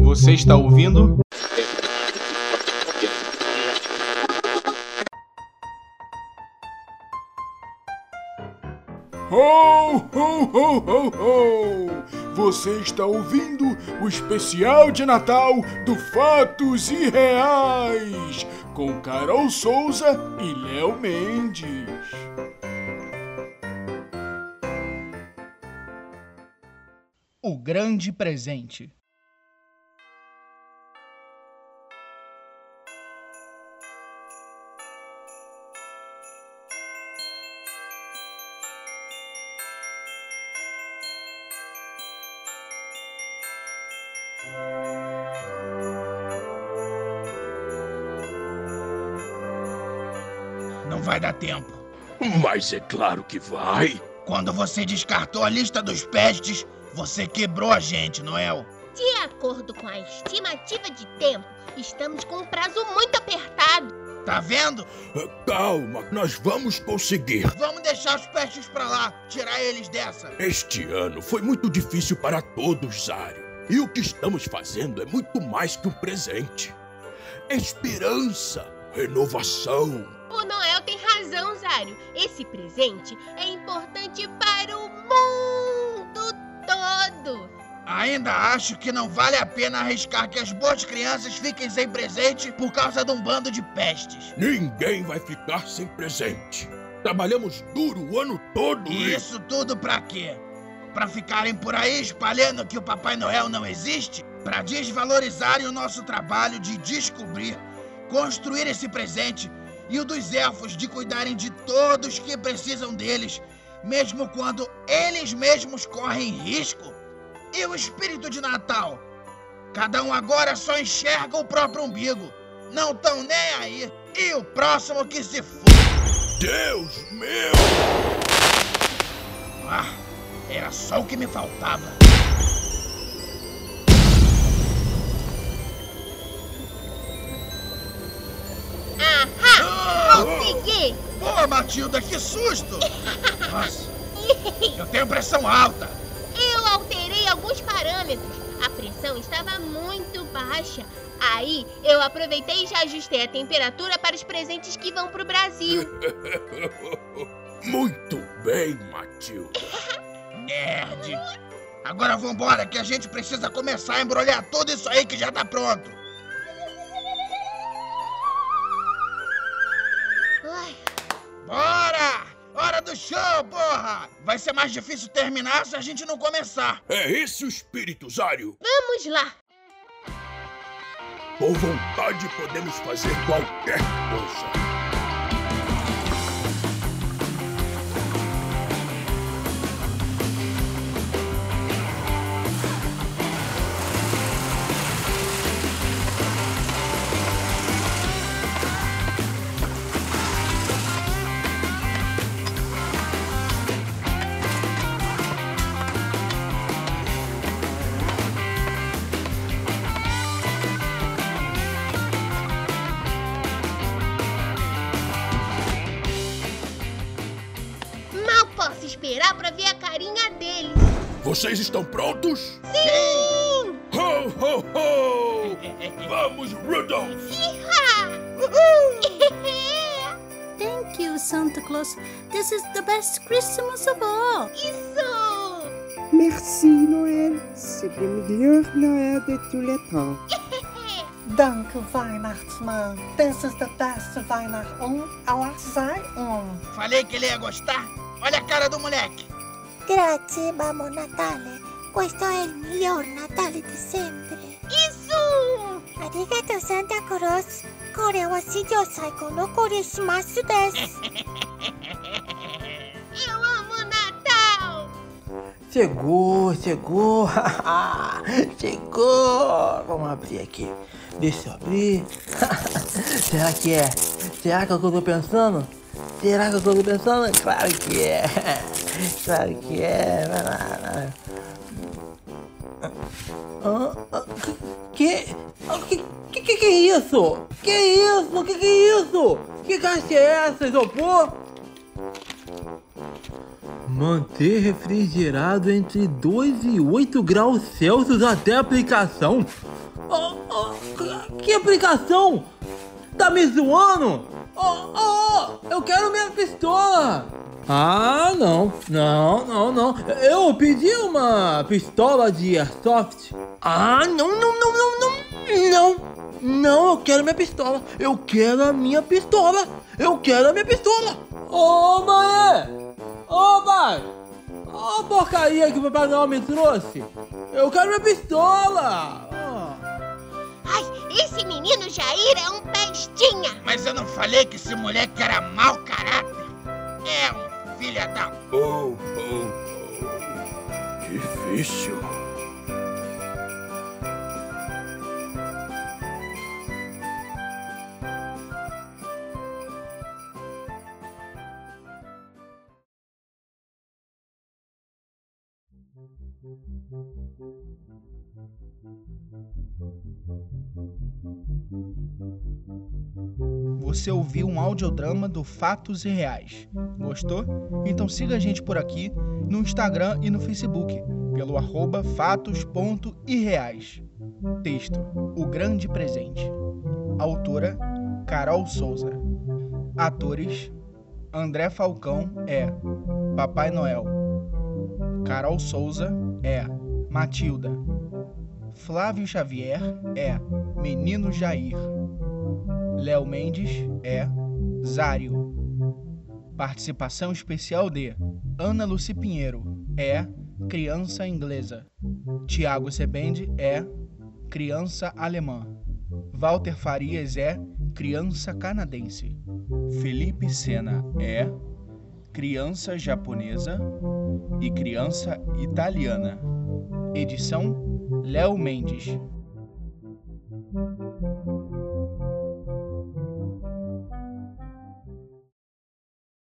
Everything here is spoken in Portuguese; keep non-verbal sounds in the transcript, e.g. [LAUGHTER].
Você está ouvindo? Ho, ho, ho, ho, ho! Você está ouvindo o especial de Natal do Fatos Irreais com Carol Souza e Léo Mendes. O grande presente. Não vai dar tempo. Mas é claro que vai. Quando você descartou a lista dos pestes, você quebrou a gente, Noel. De acordo com a estimativa de tempo, estamos com um prazo muito apertado. Tá vendo? Calma, nós vamos conseguir. Vamos deixar os pestes pra lá, tirar eles dessa. Este ano foi muito difícil para todos, Zário. E o que estamos fazendo é muito mais que um presente. Esperança, renovação. O Noel tem razão, Zário. Esse presente é importante para o mundo. Ainda acho que não vale a pena arriscar que as boas crianças fiquem sem presente por causa de um bando de pestes. Ninguém vai ficar sem presente. Trabalhamos duro o ano todo E isso tudo pra quê? Pra ficarem por aí espalhando que o Papai Noel não existe? Pra desvalorizarem o nosso trabalho de descobrir, construir esse presente e o dos elfos de cuidarem de todos que precisam deles, mesmo quando eles mesmos correm risco? E o espírito de Natal? Cada um agora só enxerga o próprio umbigo. Não tão nem aí. E o próximo que se f... Deus meu! Ah, era só o que me faltava. Ahá! Consegui! Pô, Matilda, que susto! [LAUGHS] Nossa, eu tenho pressão alta. Alguns parâmetros. A pressão estava muito baixa. Aí eu aproveitei e já ajustei a temperatura para os presentes que vão para o Brasil. [LAUGHS] Muito bem, Matilda. [LAUGHS] Nerd. Agora vambora, que a gente precisa começar a embrulhar tudo isso aí que já tá pronto. Show, porra! Vai ser mais difícil terminar se a gente não começar. É esse o espírito, Zário. vamos lá! Com vontade podemos fazer qualquer coisa. Vocês estão prontos? Sim! Ho, ho, ho! Vamos, Rudolph! Thank you, Santa Claus. This is the best Christmas of all. Isso! Merci Noël, c'est le meilleur Noël de tous les temps. [LAUGHS] Danke, Weihnachtsmann. This is the best Weihnachten aller Zeiten. Falei que ele ia gostar? Olha a cara do moleque. Grazie, Babbo Natale. Questo è il miglior Natale di sempre. Isso! Arigato Santa Claus. これは史上最高のクリスマスです。 Eu amo Natal! Chegou, chegou. [LAUGHS] chegou. Vamos abrir aqui. Deixa eu abrir. [LAUGHS] Será que é? Será que é o que eu tô pensando? Será que é eu tô pensando? Claro que é. Claro que é. Vai lá. vai lá. Que, que, que, que que é isso? Que isso? Que que é isso? Que caixa é essa, isopor? Manter refrigerado entre 2 e 8 graus Celsius até a aplicação? Oh, oh, que aplicação? Tá me zoando? Oh, oh, eu quero minha pistola! Ah, não, não, não, não. Eu pedi uma pistola de airsoft. Ah, não, não, não, não, não, não. Não, eu quero minha pistola. Eu quero a minha pistola. Eu quero a minha pistola. Ô, mãe! Ô, pai! Ó porcaria que o Papai Noel me trouxe. Eu quero minha pistola. Ai, esse menino Jair é um pestinha. Mas eu não falei que esse moleque era mau caráter. É um filha da... Oh, oh, oh. Difícil. Você ouviu um audiodrama do Fatos e Reais. Gostou? Então siga a gente por aqui no Instagram e no Facebook, pelo arroba fatos.irreais. Texto: O Grande Presente. Autora: Carol Souza. Atores: André Falcão é Papai Noel. Carol Souza é Matilda. Flávio Xavier é Menino Jair. Léo Mendes é Zário. Participação especial de Ana Luci Pinheiro é Criança Inglesa. Tiago Sebende é Criança Alemã. Walter Farias é Criança Canadense. Felipe Sena é Criança Japonesa e Criança Italiana. Edição Léo Mendes.